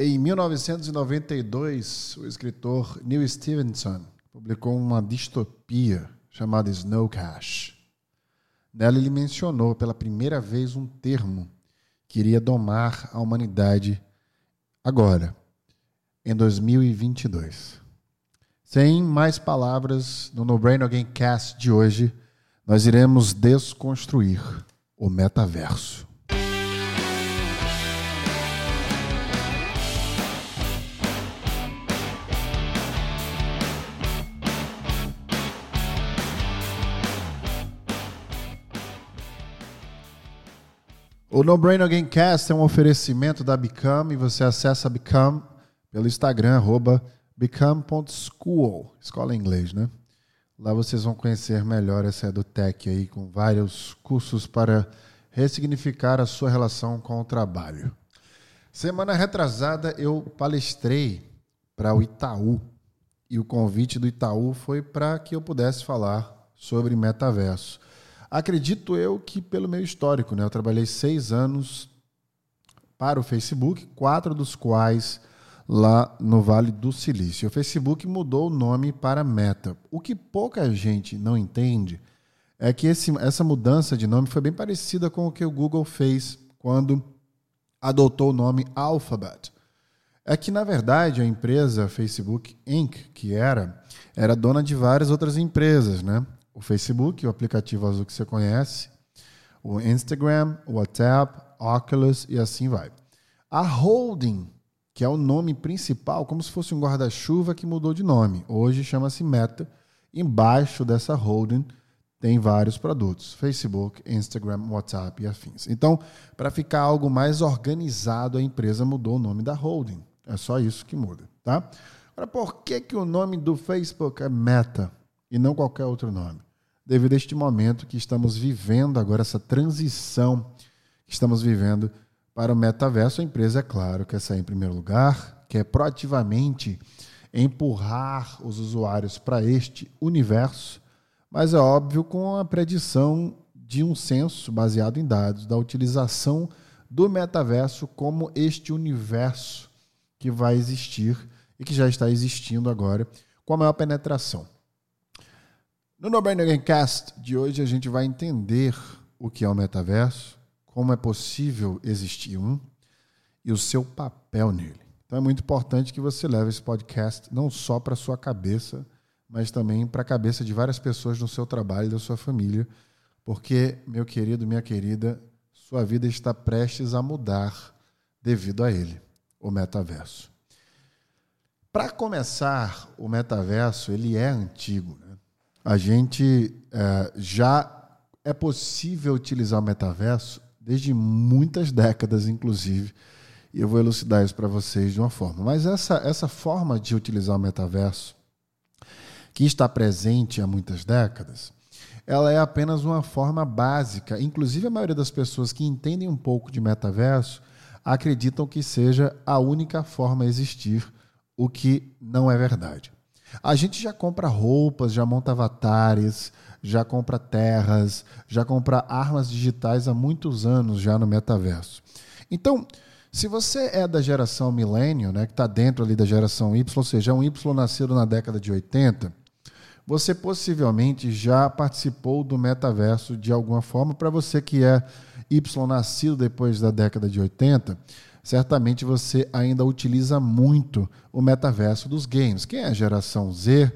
Em 1992, o escritor Neil Stevenson publicou uma distopia chamada Snow Cash. Nela ele mencionou pela primeira vez um termo que iria domar a humanidade agora, em 2022. Sem mais palavras, no No Brain Again Cast de hoje, nós iremos desconstruir o metaverso. O No Brain Again Cast é um oferecimento da Become e você acessa Become pelo Instagram, arroba become.school, escola em inglês, né? Lá vocês vão conhecer melhor essa EduTech aí, com vários cursos para ressignificar a sua relação com o trabalho. Semana retrasada eu palestrei para o Itaú e o convite do Itaú foi para que eu pudesse falar sobre metaverso. Acredito eu que pelo meu histórico, né? Eu trabalhei seis anos para o Facebook, quatro dos quais lá no Vale do Silício. O Facebook mudou o nome para Meta. O que pouca gente não entende é que esse, essa mudança de nome foi bem parecida com o que o Google fez quando adotou o nome Alphabet. É que, na verdade, a empresa Facebook Inc., que era, era dona de várias outras empresas, né? O Facebook, o aplicativo azul que você conhece, o Instagram, o WhatsApp, Oculus e assim vai. A holding, que é o nome principal, como se fosse um guarda-chuva que mudou de nome. Hoje chama-se Meta. Embaixo dessa holding tem vários produtos: Facebook, Instagram, WhatsApp e afins. Então, para ficar algo mais organizado, a empresa mudou o nome da holding. É só isso que muda, tá? Agora, por que, que o nome do Facebook é Meta e não qualquer outro nome? Devido a este momento que estamos vivendo agora, essa transição que estamos vivendo para o metaverso. A empresa, é claro, quer sair em primeiro lugar, quer proativamente empurrar os usuários para este universo, mas é óbvio com a predição de um censo baseado em dados da utilização do metaverso como este universo que vai existir e que já está existindo agora com a maior penetração. No No Brain Again Cast de hoje a gente vai entender o que é o metaverso, como é possível existir um e o seu papel nele. Então é muito importante que você leve esse podcast não só para sua cabeça, mas também para a cabeça de várias pessoas no seu trabalho, da sua família, porque, meu querido, minha querida, sua vida está prestes a mudar devido a ele, o metaverso. Para começar, o metaverso ele é antigo. Né? A gente é, já é possível utilizar o metaverso desde muitas décadas, inclusive, e eu vou elucidar isso para vocês de uma forma. Mas essa, essa forma de utilizar o metaverso, que está presente há muitas décadas, ela é apenas uma forma básica. Inclusive, a maioria das pessoas que entendem um pouco de metaverso acreditam que seja a única forma a existir, o que não é verdade. A gente já compra roupas, já monta avatares, já compra terras, já compra armas digitais há muitos anos já no metaverso. Então, se você é da geração milênio, né, que está dentro ali da geração Y, ou seja, um Y nascido na década de 80, você possivelmente já participou do metaverso de alguma forma. Para você que é Y nascido depois da década de 80, certamente você ainda utiliza muito o metaverso dos games. Quem é a geração Z,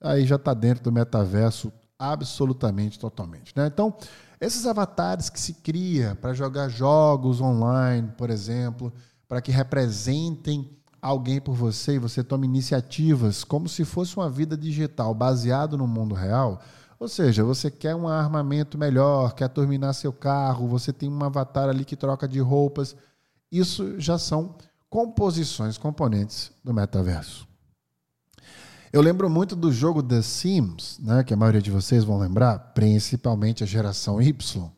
aí já está dentro do metaverso absolutamente, totalmente. Né? Então, esses avatares que se cria para jogar jogos online, por exemplo, para que representem alguém por você e você tome iniciativas como se fosse uma vida digital baseado no mundo real. Ou seja, você quer um armamento melhor, quer terminar seu carro, você tem um avatar ali que troca de roupas isso já são composições, componentes do metaverso. Eu lembro muito do jogo The Sims, né, que a maioria de vocês vão lembrar, principalmente a geração Y,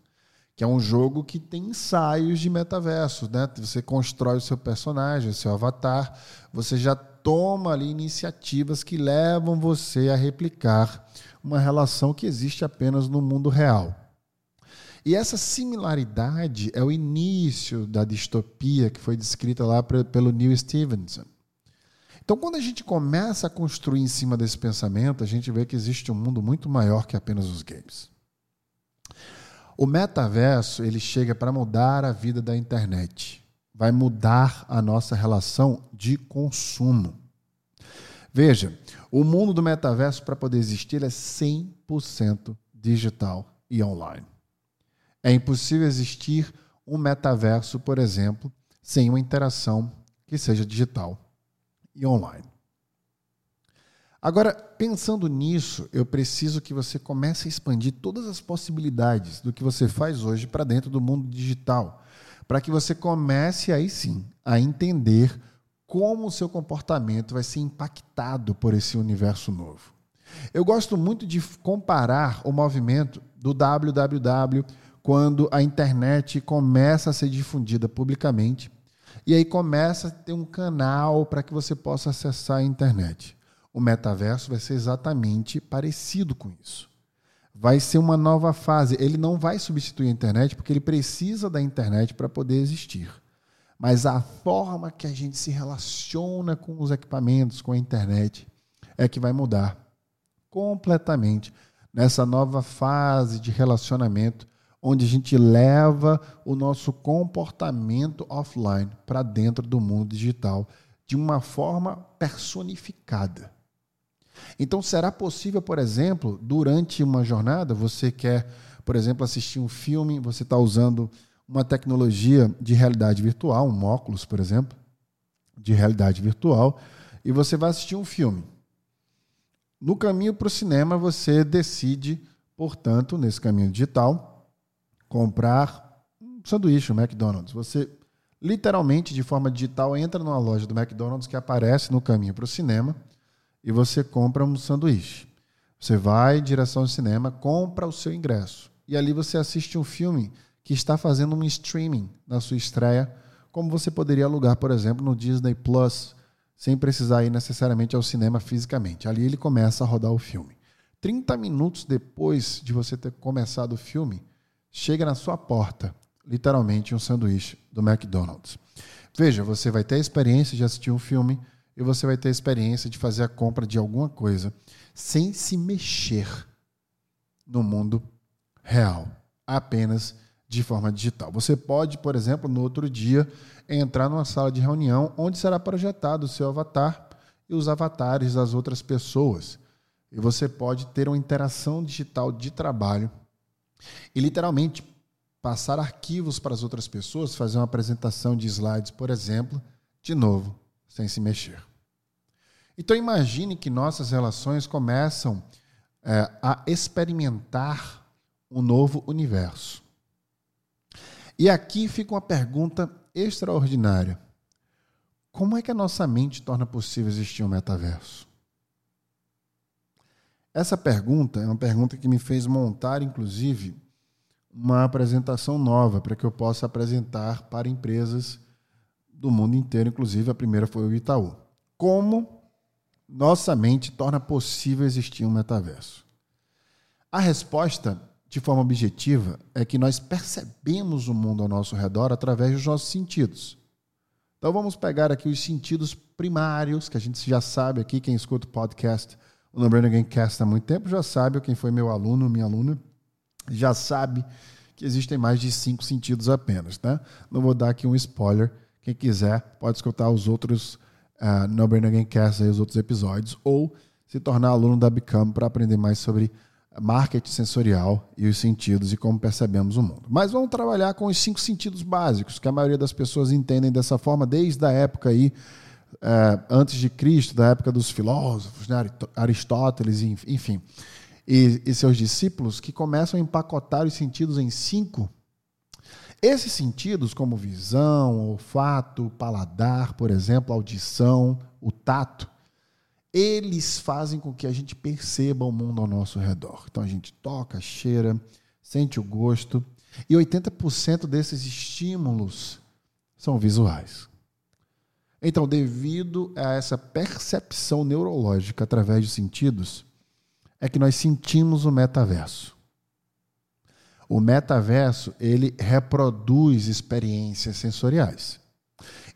que é um jogo que tem ensaios de metaverso. Né? Você constrói o seu personagem, o seu avatar, você já toma ali iniciativas que levam você a replicar uma relação que existe apenas no mundo real. E essa similaridade é o início da distopia que foi descrita lá pelo Neil Stevenson. Então, quando a gente começa a construir em cima desse pensamento, a gente vê que existe um mundo muito maior que apenas os games. O metaverso ele chega para mudar a vida da internet, vai mudar a nossa relação de consumo. Veja, o mundo do metaverso para poder existir é 100% digital e online. É impossível existir um metaverso, por exemplo, sem uma interação que seja digital e online. Agora, pensando nisso, eu preciso que você comece a expandir todas as possibilidades do que você faz hoje para dentro do mundo digital, para que você comece aí sim a entender como o seu comportamento vai ser impactado por esse universo novo. Eu gosto muito de comparar o movimento do www quando a internet começa a ser difundida publicamente e aí começa a ter um canal para que você possa acessar a internet. O metaverso vai ser exatamente parecido com isso. Vai ser uma nova fase. Ele não vai substituir a internet porque ele precisa da internet para poder existir. Mas a forma que a gente se relaciona com os equipamentos, com a internet, é que vai mudar completamente nessa nova fase de relacionamento onde a gente leva o nosso comportamento offline para dentro do mundo digital de uma forma personificada. Então, será possível, por exemplo, durante uma jornada, você quer, por exemplo, assistir um filme, você está usando uma tecnologia de realidade virtual, um óculos, por exemplo, de realidade virtual, e você vai assistir um filme. No caminho para o cinema, você decide, portanto, nesse caminho digital, comprar um sanduíche no McDonald's. Você literalmente, de forma digital, entra numa loja do McDonald's que aparece no caminho para o cinema e você compra um sanduíche. Você vai em direção ao cinema, compra o seu ingresso. E ali você assiste um filme que está fazendo um streaming na sua estreia, como você poderia alugar, por exemplo, no Disney Plus, sem precisar ir necessariamente ao cinema fisicamente. Ali ele começa a rodar o filme. 30 minutos depois de você ter começado o filme, chega na sua porta, literalmente um sanduíche do McDonald's. Veja, você vai ter a experiência de assistir um filme e você vai ter a experiência de fazer a compra de alguma coisa sem se mexer no mundo real, apenas de forma digital. Você pode, por exemplo, no outro dia, entrar numa sala de reunião onde será projetado o seu avatar e os avatares das outras pessoas. E você pode ter uma interação digital de trabalho e literalmente passar arquivos para as outras pessoas, fazer uma apresentação de slides, por exemplo, de novo, sem se mexer. Então imagine que nossas relações começam é, a experimentar um novo universo. E aqui fica uma pergunta extraordinária. Como é que a nossa mente torna possível existir um metaverso? Essa pergunta é uma pergunta que me fez montar, inclusive, uma apresentação nova para que eu possa apresentar para empresas do mundo inteiro, inclusive a primeira foi o Itaú. Como nossa mente torna possível existir um metaverso? A resposta, de forma objetiva, é que nós percebemos o mundo ao nosso redor através dos nossos sentidos. Então vamos pegar aqui os sentidos primários, que a gente já sabe aqui, quem escuta o podcast o No Brain Cast há muito tempo já sabe, quem foi meu aluno, minha aluna, já sabe que existem mais de cinco sentidos apenas. Né? Não vou dar aqui um spoiler. Quem quiser pode escutar os outros uh, No Brain Cast, aí, os outros episódios, ou se tornar aluno da Become para aprender mais sobre marketing sensorial e os sentidos e como percebemos o mundo. Mas vamos trabalhar com os cinco sentidos básicos, que a maioria das pessoas entendem dessa forma desde a época aí é, antes de Cristo, da época dos filósofos, né, Aristóteles, enfim, e, e seus discípulos, que começam a empacotar os sentidos em cinco. Esses sentidos, como visão, olfato, paladar, por exemplo, audição, o tato, eles fazem com que a gente perceba o mundo ao nosso redor. Então a gente toca, cheira, sente o gosto, e 80% desses estímulos são visuais. Então, devido a essa percepção neurológica através de sentidos, é que nós sentimos o metaverso. O metaverso, ele reproduz experiências sensoriais.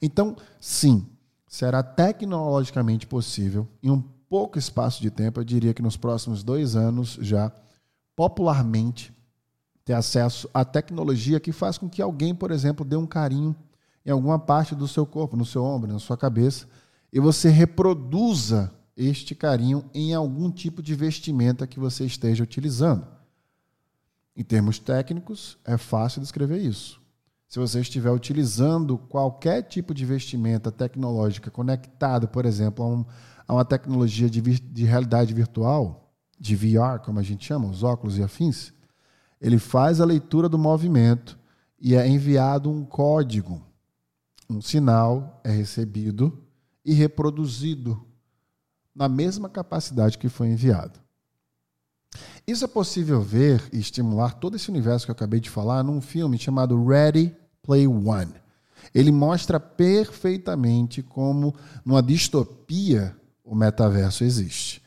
Então, sim, será tecnologicamente possível, em um pouco espaço de tempo, eu diria que nos próximos dois anos já, popularmente, ter acesso à tecnologia que faz com que alguém, por exemplo, dê um carinho em alguma parte do seu corpo, no seu ombro, na sua cabeça, e você reproduza este carinho em algum tipo de vestimenta que você esteja utilizando. Em termos técnicos, é fácil descrever isso. Se você estiver utilizando qualquer tipo de vestimenta tecnológica conectado, por exemplo, a, um, a uma tecnologia de, de realidade virtual, de VR, como a gente chama, os óculos e afins, ele faz a leitura do movimento e é enviado um código. Um sinal é recebido e reproduzido na mesma capacidade que foi enviado. Isso é possível ver e estimular todo esse universo que eu acabei de falar num filme chamado Ready Play One. Ele mostra perfeitamente como, numa distopia, o metaverso existe.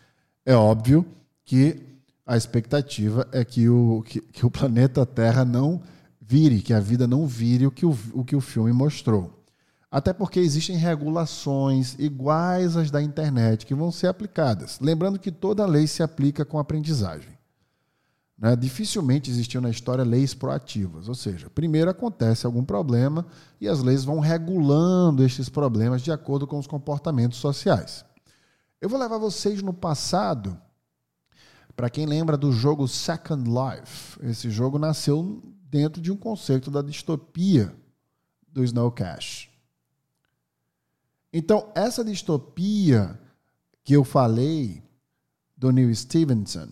É óbvio que a expectativa é que o, que, que o planeta Terra não vire, que a vida não vire o que o, o que o filme mostrou. Até porque existem regulações iguais às da internet que vão ser aplicadas. Lembrando que toda lei se aplica com aprendizagem. Né? Dificilmente existiu na história leis proativas, ou seja, primeiro acontece algum problema e as leis vão regulando estes problemas de acordo com os comportamentos sociais. Eu vou levar vocês no passado, para quem lembra do jogo Second Life. Esse jogo nasceu dentro de um conceito da distopia do Snow Cash. Então, essa distopia que eu falei do Neil Stevenson,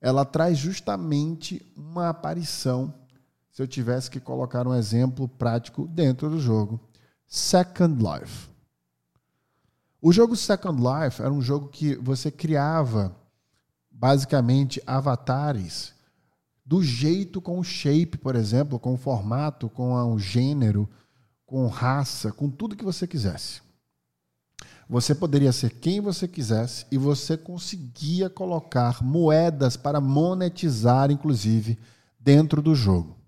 ela traz justamente uma aparição, se eu tivesse que colocar um exemplo prático dentro do jogo, Second Life. O jogo Second Life era um jogo que você criava basicamente avatares do jeito com o shape, por exemplo, com o formato, com o gênero, com raça, com tudo que você quisesse. Você poderia ser quem você quisesse e você conseguia colocar moedas para monetizar, inclusive, dentro do jogo.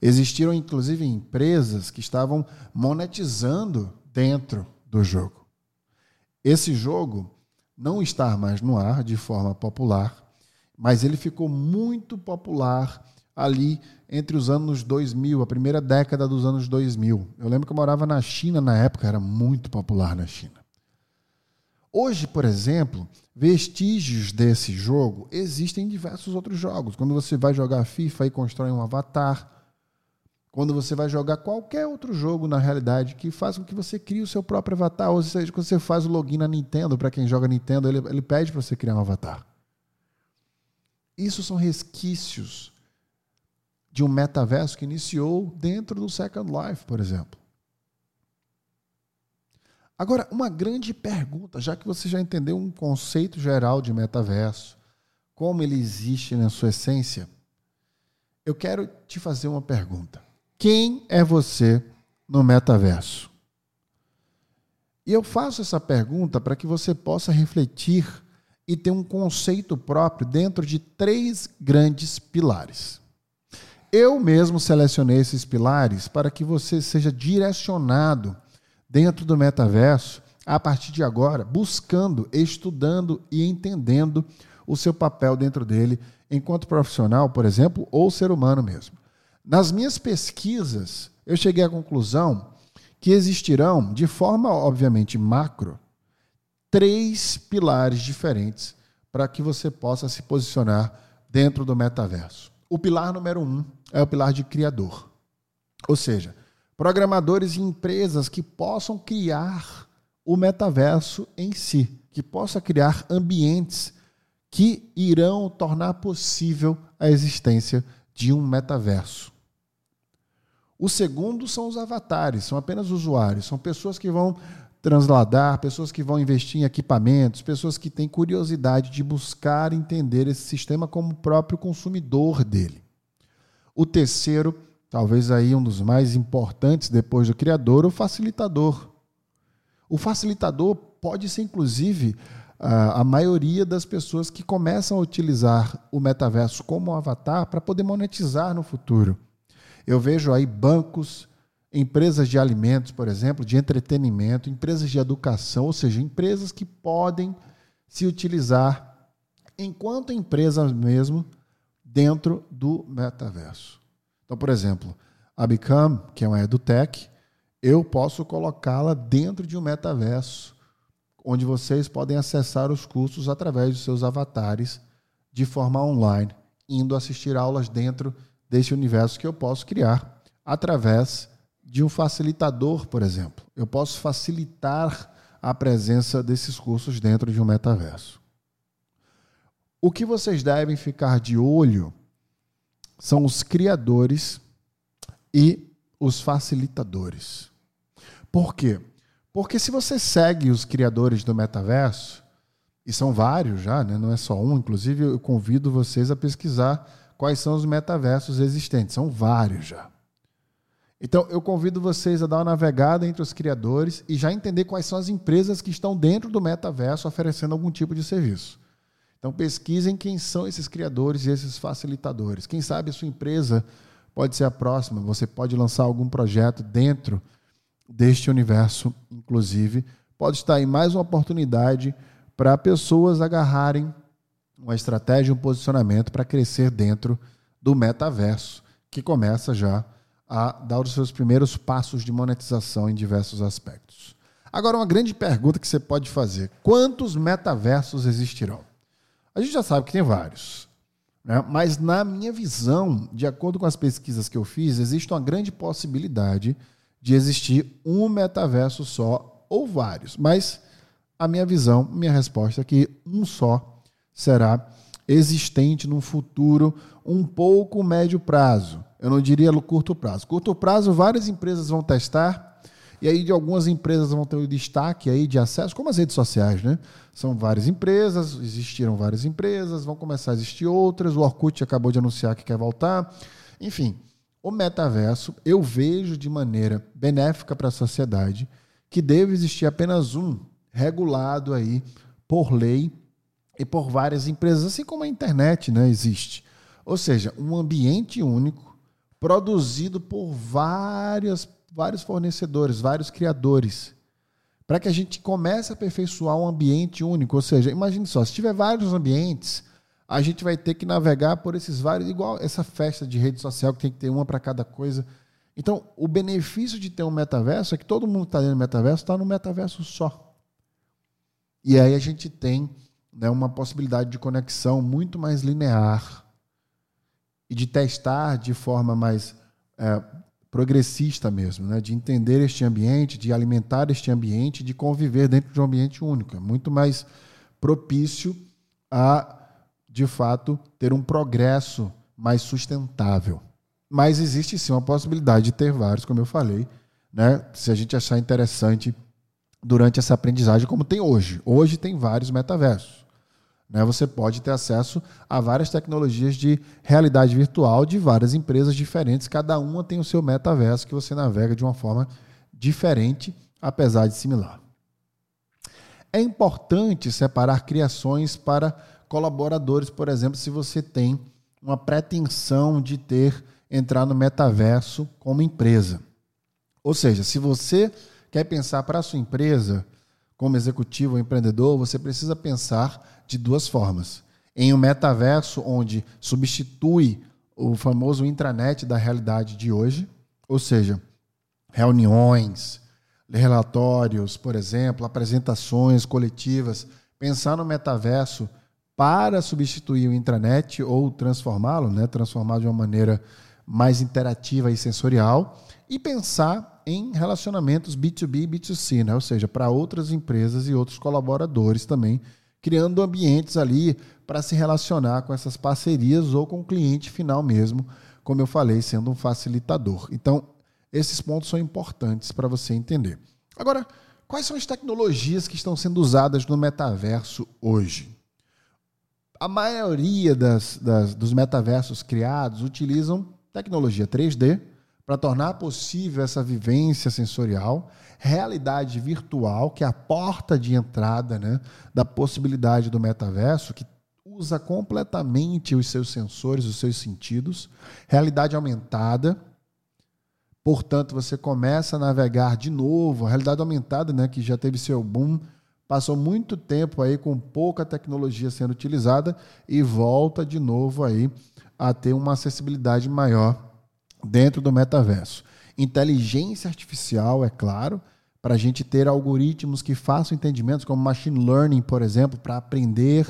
Existiram, inclusive, empresas que estavam monetizando dentro do jogo. Esse jogo não está mais no ar de forma popular, mas ele ficou muito popular ali entre os anos 2000, a primeira década dos anos 2000. Eu lembro que eu morava na China na época, era muito popular na China. Hoje, por exemplo, vestígios desse jogo existem em diversos outros jogos. Quando você vai jogar FIFA e constrói um avatar, quando você vai jogar qualquer outro jogo na realidade que faz com que você crie o seu próprio avatar, ou seja, quando você faz o login na Nintendo, para quem joga Nintendo, ele, ele pede para você criar um avatar. Isso são resquícios de um metaverso que iniciou dentro do Second Life, por exemplo. Agora, uma grande pergunta, já que você já entendeu um conceito geral de metaverso, como ele existe na sua essência, eu quero te fazer uma pergunta. Quem é você no metaverso? E eu faço essa pergunta para que você possa refletir e ter um conceito próprio dentro de três grandes pilares. Eu mesmo selecionei esses pilares para que você seja direcionado dentro do metaverso a partir de agora, buscando, estudando e entendendo o seu papel dentro dele enquanto profissional, por exemplo, ou ser humano mesmo. Nas minhas pesquisas, eu cheguei à conclusão que existirão, de forma obviamente macro, três pilares diferentes para que você possa se posicionar dentro do metaverso. O pilar número um é o pilar de criador. Ou seja, programadores e empresas que possam criar o metaverso em si, que possa criar ambientes que irão tornar possível a existência de um metaverso. O segundo são os avatares, são apenas usuários, são pessoas que vão transladar, pessoas que vão investir em equipamentos, pessoas que têm curiosidade de buscar entender esse sistema como próprio consumidor dele. O terceiro, talvez aí um dos mais importantes depois do criador, o facilitador. O facilitador pode ser, inclusive, a, maioria das pessoas que começam a utilizar o metaverso como avatar para poder monetizar no futuro. Eu vejo aí bancos, empresas de alimentos, por exemplo, de entretenimento, empresas de educação, ou seja, empresas que podem se utilizar enquanto empresas mesmo dentro do metaverso. Então, por exemplo, a Become, que é uma edutech, eu posso colocá-la dentro de um metaverso onde vocês podem acessar os cursos através dos seus avatares de forma online, indo assistir aulas dentro desse universo que eu posso criar através de um facilitador, por exemplo. Eu posso facilitar a presença desses cursos dentro de um metaverso. O que vocês devem ficar de olho são os criadores e os facilitadores. Por quê? Porque se você segue os criadores do metaverso, e são vários já, né? não é só um, inclusive eu convido vocês a pesquisar quais são os metaversos existentes, são vários já. Então eu convido vocês a dar uma navegada entre os criadores e já entender quais são as empresas que estão dentro do metaverso oferecendo algum tipo de serviço. Então pesquisem quem são esses criadores e esses facilitadores. Quem sabe a sua empresa pode ser a próxima, você pode lançar algum projeto dentro deste universo, inclusive. Pode estar aí mais uma oportunidade para pessoas agarrarem uma estratégia, um posicionamento para crescer dentro do metaverso, que começa já a dar os seus primeiros passos de monetização em diversos aspectos. Agora, uma grande pergunta que você pode fazer: quantos metaversos existirão? A gente já sabe que tem vários. Né? Mas, na minha visão, de acordo com as pesquisas que eu fiz, existe uma grande possibilidade de existir um metaverso só ou vários. Mas a minha visão, minha resposta é que um só será existente num futuro um pouco médio prazo. Eu não diria no curto prazo. Curto prazo, várias empresas vão testar, e aí de algumas empresas vão ter o destaque aí de acesso, como as redes sociais, né? São várias empresas, existiram várias empresas, vão começar a existir outras. O Orkut acabou de anunciar que quer voltar. Enfim, o metaverso eu vejo de maneira benéfica para a sociedade que deve existir apenas um regulado aí por lei e por várias empresas, assim como a internet né, existe. Ou seja, um ambiente único produzido por várias, vários fornecedores, vários criadores, para que a gente comece a aperfeiçoar um ambiente único. Ou seja, imagine só, se tiver vários ambientes, a gente vai ter que navegar por esses vários, igual essa festa de rede social que tem que ter uma para cada coisa. Então, o benefício de ter um metaverso é que todo mundo que está dentro do metaverso está no metaverso só. E aí a gente tem né, uma possibilidade de conexão muito mais linear e de testar de forma mais é, progressista mesmo, né, de entender este ambiente, de alimentar este ambiente, de conviver dentro de um ambiente único. É muito mais propício a de fato, ter um progresso mais sustentável. Mas existe sim uma possibilidade de ter vários, como eu falei, né? se a gente achar interessante durante essa aprendizagem, como tem hoje. Hoje tem vários metaversos. Né? Você pode ter acesso a várias tecnologias de realidade virtual de várias empresas diferentes, cada uma tem o seu metaverso que você navega de uma forma diferente, apesar de similar. É importante separar criações para colaboradores, por exemplo, se você tem uma pretensão de ter entrar no metaverso como empresa. Ou seja, se você quer pensar para a sua empresa como executivo ou empreendedor, você precisa pensar de duas formas. Em um metaverso onde substitui o famoso intranet da realidade de hoje, ou seja, reuniões, relatórios, por exemplo, apresentações coletivas, pensar no metaverso para substituir o intranet ou transformá-lo, né, transformar de uma maneira mais interativa e sensorial e pensar em relacionamentos B2B e B2C, né? ou seja, para outras empresas e outros colaboradores também, criando ambientes ali para se relacionar com essas parcerias ou com o cliente final mesmo, como eu falei, sendo um facilitador. Então, esses pontos são importantes para você entender. Agora, quais são as tecnologias que estão sendo usadas no metaverso hoje? a maioria das, das, dos metaversos criados utilizam tecnologia 3D para tornar possível essa vivência sensorial, realidade virtual, que é a porta de entrada né, da possibilidade do metaverso, que usa completamente os seus sensores, os seus sentidos, realidade aumentada. Portanto, você começa a navegar de novo, a realidade aumentada, né, que já teve seu boom, passou muito tempo aí com pouca tecnologia sendo utilizada e volta de novo aí a ter uma acessibilidade maior dentro do metaverso. Inteligência artificial, é claro, para a gente ter algoritmos que façam entendimentos, como machine learning, por exemplo, para aprender,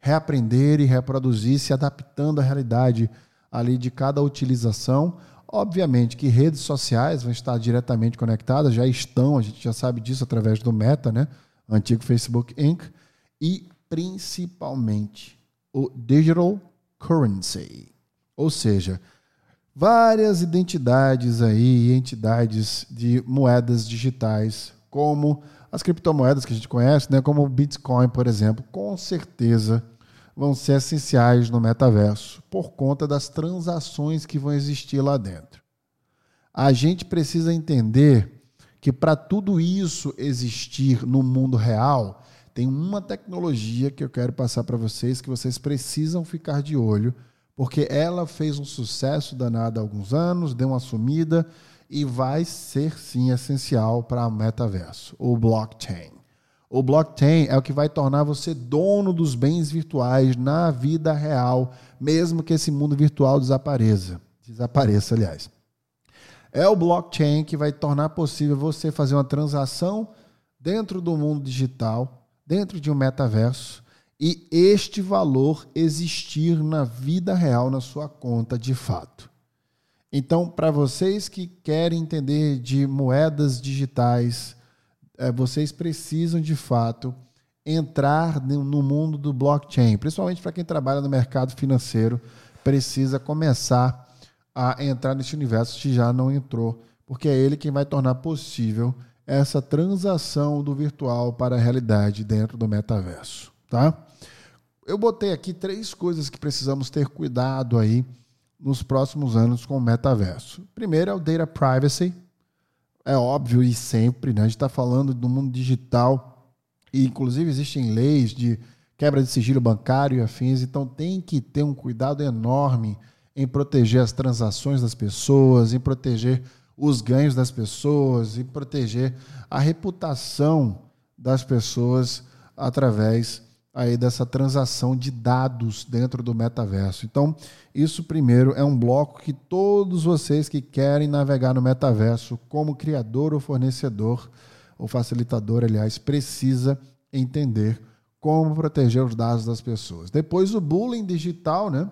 reaprender e reproduzir, se adaptando à realidade ali de cada utilização. Obviamente que redes sociais vão estar diretamente conectadas, já estão, a gente já sabe disso através do Meta, né? Antigo Facebook Inc. E principalmente o digital currency, ou seja, várias identidades aí, entidades de moedas digitais, como as criptomoedas que a gente conhece, né, como o Bitcoin, por exemplo, com certeza vão ser essenciais no metaverso por conta das transações que vão existir lá dentro. A gente precisa entender que para tudo isso existir no mundo real, tem uma tecnologia que eu quero passar para vocês que vocês precisam ficar de olho porque ela fez um sucesso danado há alguns anos, deu uma sumida e vai ser sim essencial para o metaverso, o blockchain. O blockchain é o que vai tornar você dono dos bens virtuais na vida real, mesmo que esse mundo virtual desapareça. Desapareça, aliás. É o blockchain que vai tornar possível você fazer uma transação dentro do mundo digital, dentro de um metaverso, e este valor existir na vida real, na sua conta de fato. Então, para vocês que querem entender de moedas digitais, é, vocês precisam de fato entrar no mundo do blockchain, principalmente para quem trabalha no mercado financeiro, precisa começar a entrar nesse universo se já não entrou, porque é ele quem vai tornar possível essa transação do virtual para a realidade dentro do metaverso tá? Eu botei aqui três coisas que precisamos ter cuidado aí nos próximos anos com o metaverso. Primeiro é o data privacy. É óbvio e sempre, né? A gente está falando do mundo digital e inclusive existem leis de quebra de sigilo bancário e afins, então tem que ter um cuidado enorme em proteger as transações das pessoas, em proteger os ganhos das pessoas, em proteger a reputação das pessoas através aí dessa transação de dados dentro do metaverso. Então, isso primeiro é um bloco que todos vocês que querem navegar no metaverso como criador ou fornecedor ou facilitador, aliás, precisa entender como proteger os dados das pessoas. Depois o bullying digital, né?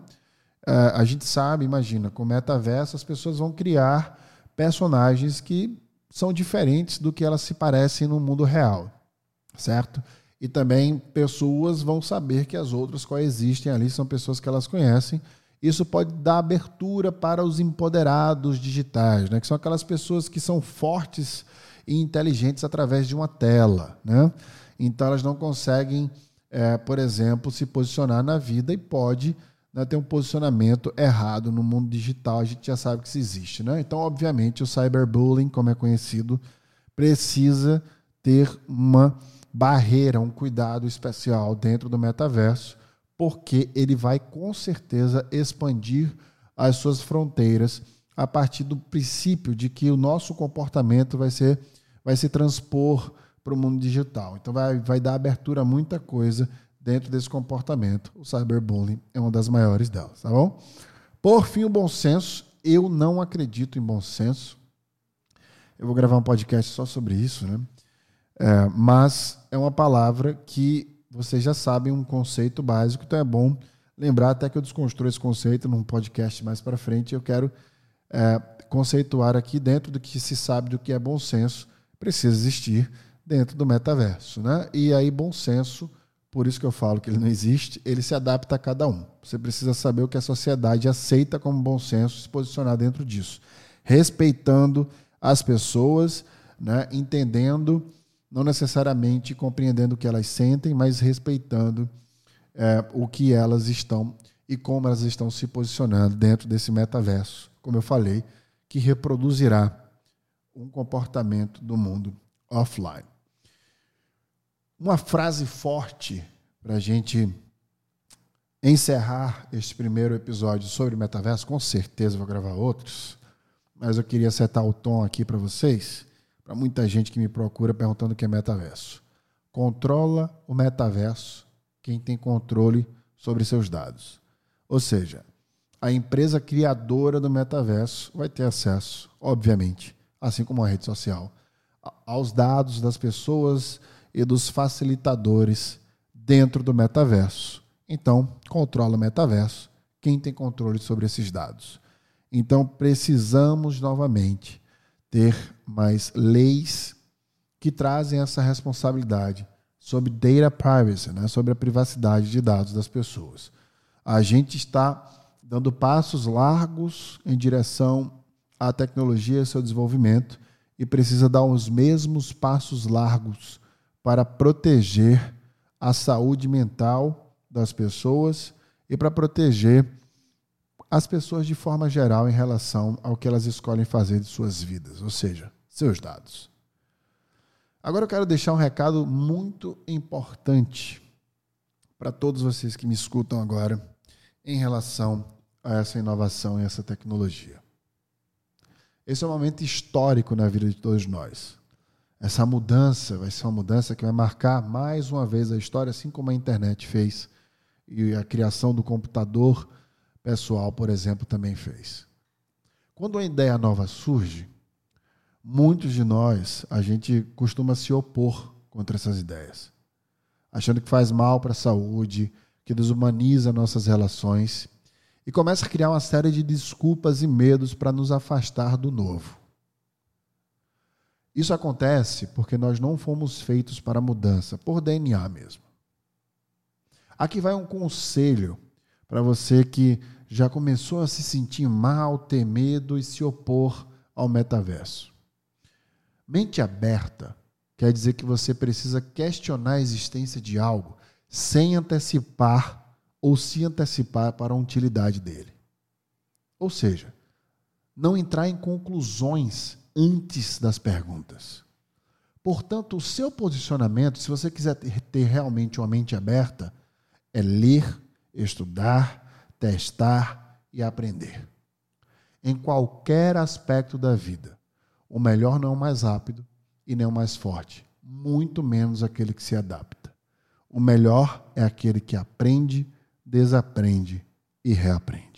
É, a gente sabe, imagina, com o metaverso as pessoas vão criar personagens que são diferentes do que elas se parecem no mundo real, certo? E também pessoas vão saber que as outras coexistem ali, são pessoas que elas conhecem. Isso pode dar abertura para os empoderados digitais, né? que são aquelas pessoas que são fortes e inteligentes através de uma tela. Né? Então elas não conseguem, é, por exemplo, se posicionar na vida e pode né, ter um posicionamento errado no mundo digital. A gente já sabe que isso existe. Né? Então, obviamente, o cyberbullying, como é conhecido, precisa ter uma barreira, um cuidado especial dentro do metaverso, porque ele vai com certeza expandir as suas fronteiras a partir do princípio de que o nosso comportamento vai ser vai se transpor para o mundo digital. Então vai, vai dar abertura a muita coisa dentro desse comportamento. O cyberbullying é uma das maiores delas, tá bom? Por fim, o bom senso. Eu não acredito em bom senso. Eu vou gravar um podcast só sobre isso, né? É, mas é uma palavra que vocês já sabem um conceito básico, então é bom lembrar até que eu desconstruo esse conceito num podcast mais para frente. Eu quero é, conceituar aqui dentro do que se sabe do que é bom senso, precisa existir dentro do metaverso. Né? E aí, bom senso, por isso que eu falo que ele não existe, ele se adapta a cada um. Você precisa saber o que a sociedade aceita como bom senso se posicionar dentro disso, respeitando as pessoas, né? entendendo não necessariamente compreendendo o que elas sentem, mas respeitando é, o que elas estão e como elas estão se posicionando dentro desse metaverso, como eu falei, que reproduzirá um comportamento do mundo offline. Uma frase forte para a gente encerrar este primeiro episódio sobre metaverso. Com certeza vou gravar outros, mas eu queria setar o tom aqui para vocês, para muita gente que me procura perguntando o que é metaverso. Controla o metaverso quem tem controle sobre seus dados. Ou seja, a empresa criadora do metaverso vai ter acesso, obviamente, assim como a rede social, aos dados das pessoas e dos facilitadores dentro do metaverso. Então, controla o metaverso quem tem controle sobre esses dados. Então, precisamos novamente ter mais leis que trazem essa responsabilidade sobre data privacy, né? sobre a privacidade de dados das pessoas. A gente está dando passos largos em direção à tecnologia e seu desenvolvimento e precisa dar os mesmos passos largos para proteger a saúde mental das pessoas e para proteger as pessoas de forma geral em relação ao que elas escolhem fazer de suas vidas, ou seja, seus dados. Agora eu quero deixar um recado muito importante para todos vocês que me escutam agora em relação a essa inovação e essa tecnologia. Esse é um momento histórico na vida de todos nós. Essa mudança vai ser uma mudança que vai marcar mais uma vez a história, assim como a internet fez e a criação do computador pessoal, por exemplo, também fez. Quando uma ideia nova surge, muitos de nós, a gente costuma se opor contra essas ideias, achando que faz mal para a saúde, que desumaniza nossas relações e começa a criar uma série de desculpas e medos para nos afastar do novo. Isso acontece porque nós não fomos feitos para mudança, por DNA mesmo. Aqui vai um conselho para você que já começou a se sentir mal, ter medo e se opor ao metaverso. Mente aberta quer dizer que você precisa questionar a existência de algo sem antecipar ou se antecipar para a utilidade dele. Ou seja, não entrar em conclusões antes das perguntas. Portanto, o seu posicionamento, se você quiser ter realmente uma mente aberta, é ler, estudar, testar e aprender. Em qualquer aspecto da vida, o melhor não é o mais rápido e nem o mais forte, muito menos aquele que se adapta. O melhor é aquele que aprende, desaprende e reaprende.